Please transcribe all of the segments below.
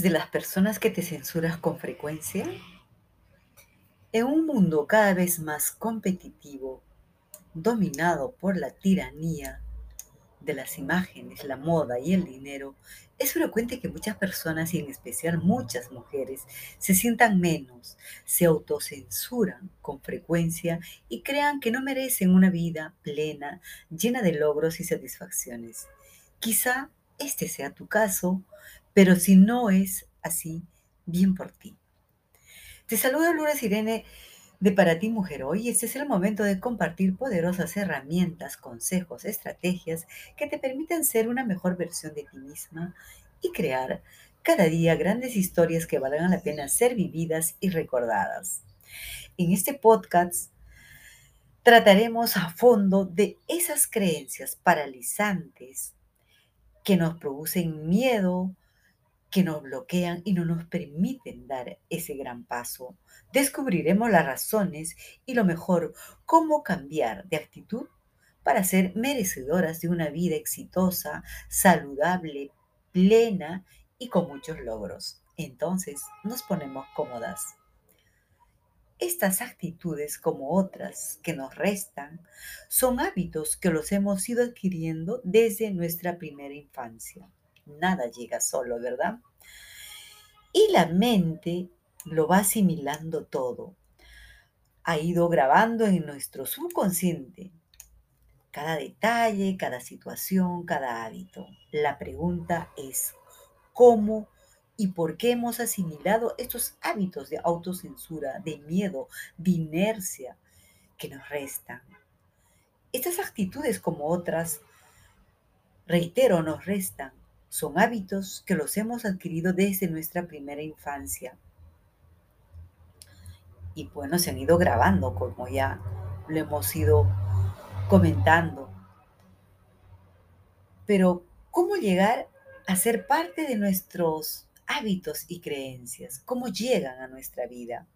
¿Eres de las personas que te censuras con frecuencia? En un mundo cada vez más competitivo, dominado por la tiranía de las imágenes, la moda y el dinero, es frecuente que muchas personas, y en especial muchas mujeres, se sientan menos, se autocensuran con frecuencia y crean que no merecen una vida plena, llena de logros y satisfacciones. Quizá este sea tu caso, pero si no es así, bien por ti. Te saluda Lourdes Irene de Para ti Mujer Hoy. Este es el momento de compartir poderosas herramientas, consejos, estrategias que te permitan ser una mejor versión de ti misma y crear cada día grandes historias que valgan la pena ser vividas y recordadas. En este podcast trataremos a fondo de esas creencias paralizantes que nos producen miedo, que nos bloquean y no nos permiten dar ese gran paso. Descubriremos las razones y lo mejor, cómo cambiar de actitud para ser merecedoras de una vida exitosa, saludable, plena y con muchos logros. Entonces nos ponemos cómodas. Estas actitudes, como otras que nos restan, son hábitos que los hemos ido adquiriendo desde nuestra primera infancia. Nada llega solo, ¿verdad? Y la mente lo va asimilando todo. Ha ido grabando en nuestro subconsciente cada detalle, cada situación, cada hábito. La pregunta es, ¿cómo y por qué hemos asimilado estos hábitos de autocensura, de miedo, de inercia que nos restan. Estas actitudes como otras, reitero, nos restan. Son hábitos que los hemos adquirido desde nuestra primera infancia. Y bueno, se han ido grabando, como ya lo hemos ido comentando. Pero, ¿cómo llegar a ser parte de nuestros hábitos y creencias, cómo llegan a nuestra vida.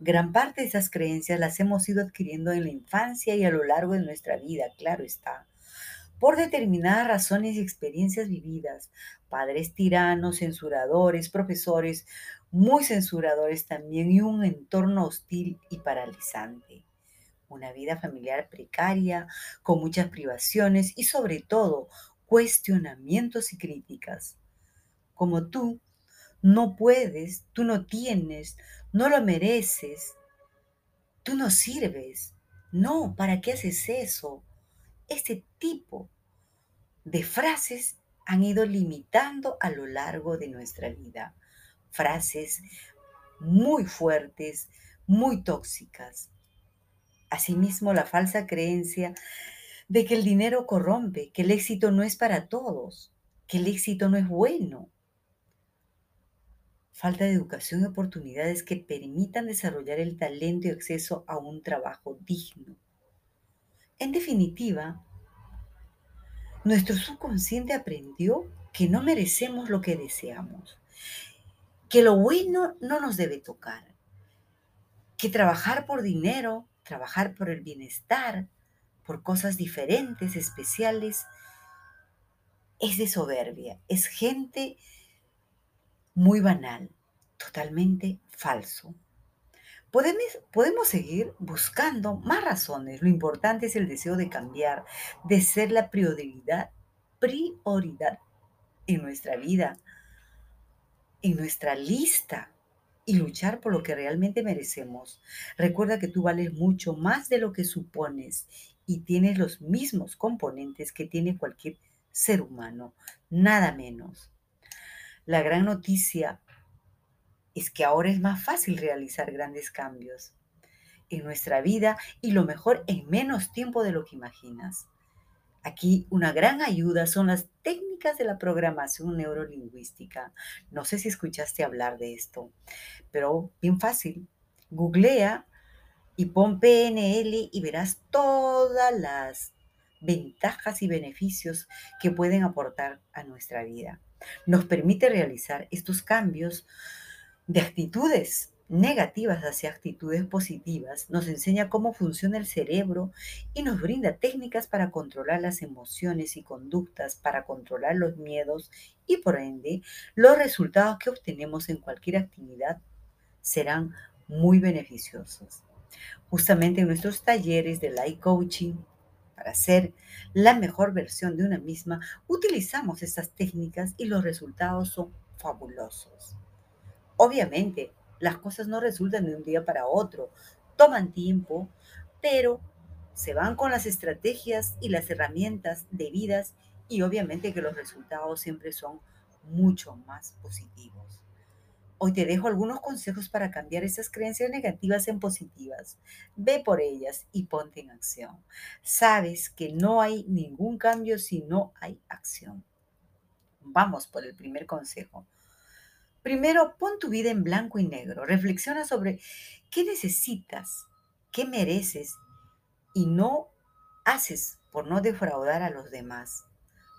Gran parte de esas creencias las hemos ido adquiriendo en la infancia y a lo largo de nuestra vida, claro está, por determinadas razones y experiencias vividas, padres tiranos, censuradores, profesores muy censuradores también y un entorno hostil y paralizante. Una vida familiar precaria, con muchas privaciones y sobre todo cuestionamientos y críticas. Como tú, no puedes, tú no tienes, no lo mereces, tú no sirves. No, ¿para qué haces eso? Este tipo de frases han ido limitando a lo largo de nuestra vida. Frases muy fuertes, muy tóxicas. Asimismo, la falsa creencia de que el dinero corrompe, que el éxito no es para todos, que el éxito no es bueno, falta de educación y oportunidades que permitan desarrollar el talento y acceso a un trabajo digno. En definitiva, nuestro subconsciente aprendió que no merecemos lo que deseamos, que lo bueno no nos debe tocar, que trabajar por dinero, trabajar por el bienestar, por cosas diferentes, especiales, es de soberbia, es gente muy banal, totalmente falso. Podemos, podemos seguir buscando más razones. Lo importante es el deseo de cambiar, de ser la prioridad, prioridad en nuestra vida, en nuestra lista y luchar por lo que realmente merecemos. Recuerda que tú vales mucho más de lo que supones y tienes los mismos componentes que tiene cualquier ser humano, nada menos. La gran noticia es que ahora es más fácil realizar grandes cambios en nuestra vida y lo mejor en menos tiempo de lo que imaginas. Aquí una gran ayuda son las técnicas de la programación neurolingüística. No sé si escuchaste hablar de esto, pero bien fácil. Googlea y pon PNL y verás todas las ventajas y beneficios que pueden aportar a nuestra vida nos permite realizar estos cambios de actitudes negativas hacia actitudes positivas, nos enseña cómo funciona el cerebro y nos brinda técnicas para controlar las emociones y conductas, para controlar los miedos y por ende los resultados que obtenemos en cualquier actividad serán muy beneficiosos. Justamente en nuestros talleres de life coaching, para ser la mejor versión de una misma, utilizamos estas técnicas y los resultados son fabulosos. Obviamente, las cosas no resultan de un día para otro, toman tiempo, pero se van con las estrategias y las herramientas debidas y obviamente que los resultados siempre son mucho más positivos. Hoy te dejo algunos consejos para cambiar esas creencias negativas en positivas. Ve por ellas y ponte en acción. Sabes que no hay ningún cambio si no hay acción. Vamos por el primer consejo. Primero, pon tu vida en blanco y negro. Reflexiona sobre qué necesitas, qué mereces y no haces por no defraudar a los demás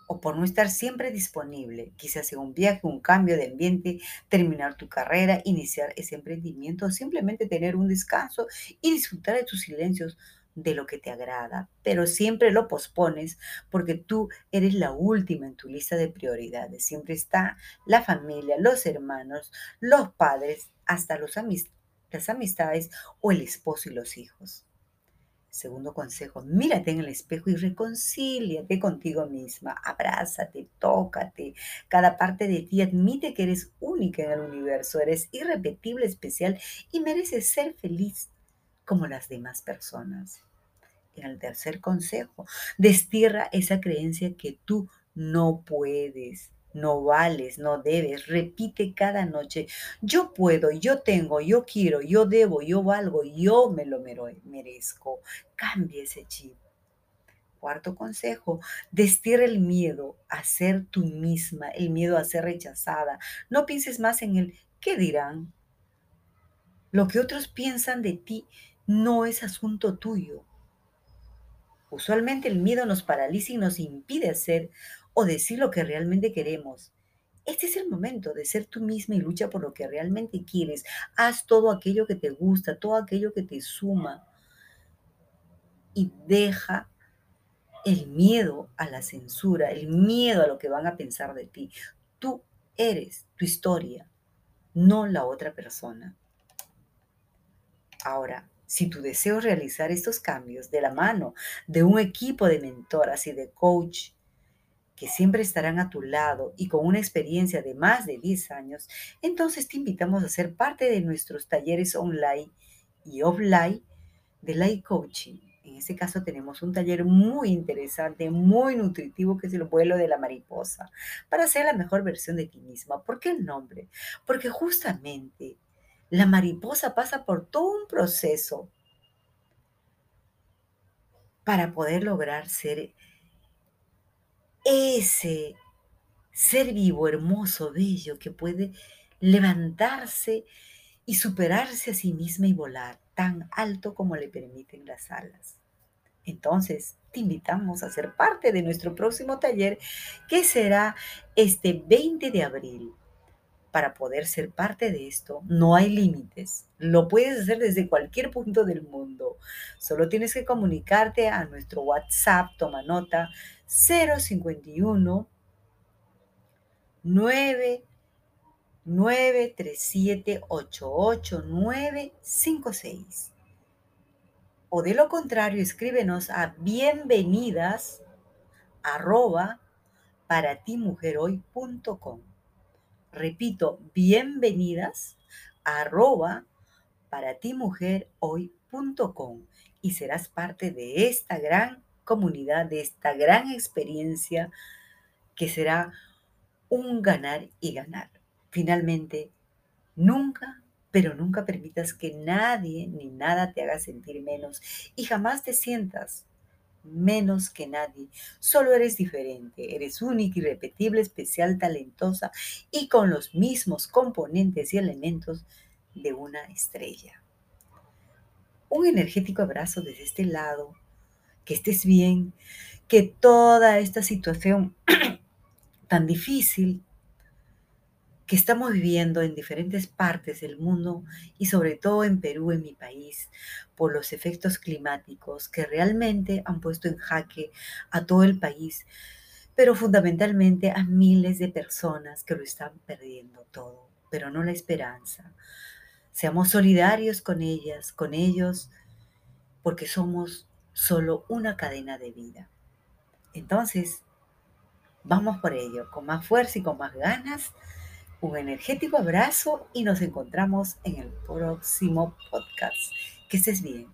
o por no estar siempre disponible, quizás en un viaje, un cambio de ambiente, terminar tu carrera, iniciar ese emprendimiento, o simplemente tener un descanso y disfrutar de tus silencios de lo que te agrada, pero siempre lo pospones porque tú eres la última en tu lista de prioridades. Siempre está la familia, los hermanos, los padres, hasta los las amistades o el esposo y los hijos. Segundo consejo, mírate en el espejo y reconcíliate contigo misma. Abrázate, tócate. Cada parte de ti admite que eres única en el universo, eres irrepetible, especial y mereces ser feliz como las demás personas. En el tercer consejo, destierra esa creencia que tú no puedes, no vales, no debes. Repite cada noche, yo puedo, yo tengo, yo quiero, yo debo, yo valgo, yo me lo merezco. Cambia ese chip. Cuarto consejo, destierra el miedo a ser tú misma, el miedo a ser rechazada. No pienses más en el qué dirán. Lo que otros piensan de ti no es asunto tuyo. Usualmente el miedo nos paraliza y nos impide hacer o decir lo que realmente queremos. Este es el momento de ser tú misma y lucha por lo que realmente quieres. Haz todo aquello que te gusta, todo aquello que te suma. Y deja el miedo a la censura, el miedo a lo que van a pensar de ti. Tú eres tu historia, no la otra persona. Ahora, si tu deseo es realizar estos cambios de la mano de un equipo de mentoras y de coach que siempre estarán a tu lado y con una experiencia de más de 10 años, entonces te invitamos a ser parte de nuestros talleres online y offline de Life Coaching. En este caso tenemos un taller muy interesante, muy nutritivo, que es el vuelo de la mariposa, para ser la mejor versión de ti misma. ¿Por qué el nombre? Porque justamente la mariposa pasa por todo un proceso para poder lograr ser ese ser vivo, hermoso, bello, que puede levantarse y superarse a sí misma y volar tan alto como le permiten las alas. Entonces, te invitamos a ser parte de nuestro próximo taller que será este 20 de abril para poder ser parte de esto, no hay límites. Lo puedes hacer desde cualquier punto del mundo. Solo tienes que comunicarte a nuestro WhatsApp, toma nota, 051 9 O de lo contrario, escríbenos a bienvenidas arroba para ti Repito, bienvenidas arroba para ti mujer hoy.com y serás parte de esta gran comunidad, de esta gran experiencia que será un ganar y ganar. Finalmente, nunca, pero nunca permitas que nadie ni nada te haga sentir menos y jamás te sientas menos que nadie. Solo eres diferente, eres única, irrepetible, especial, talentosa y con los mismos componentes y elementos de una estrella. Un energético abrazo desde este lado, que estés bien, que toda esta situación tan difícil que estamos viviendo en diferentes partes del mundo y sobre todo en Perú, en mi país, por los efectos climáticos que realmente han puesto en jaque a todo el país, pero fundamentalmente a miles de personas que lo están perdiendo todo, pero no la esperanza. Seamos solidarios con ellas, con ellos, porque somos solo una cadena de vida. Entonces, vamos por ello, con más fuerza y con más ganas un energético abrazo y nos encontramos en el próximo podcast. Que estés bien.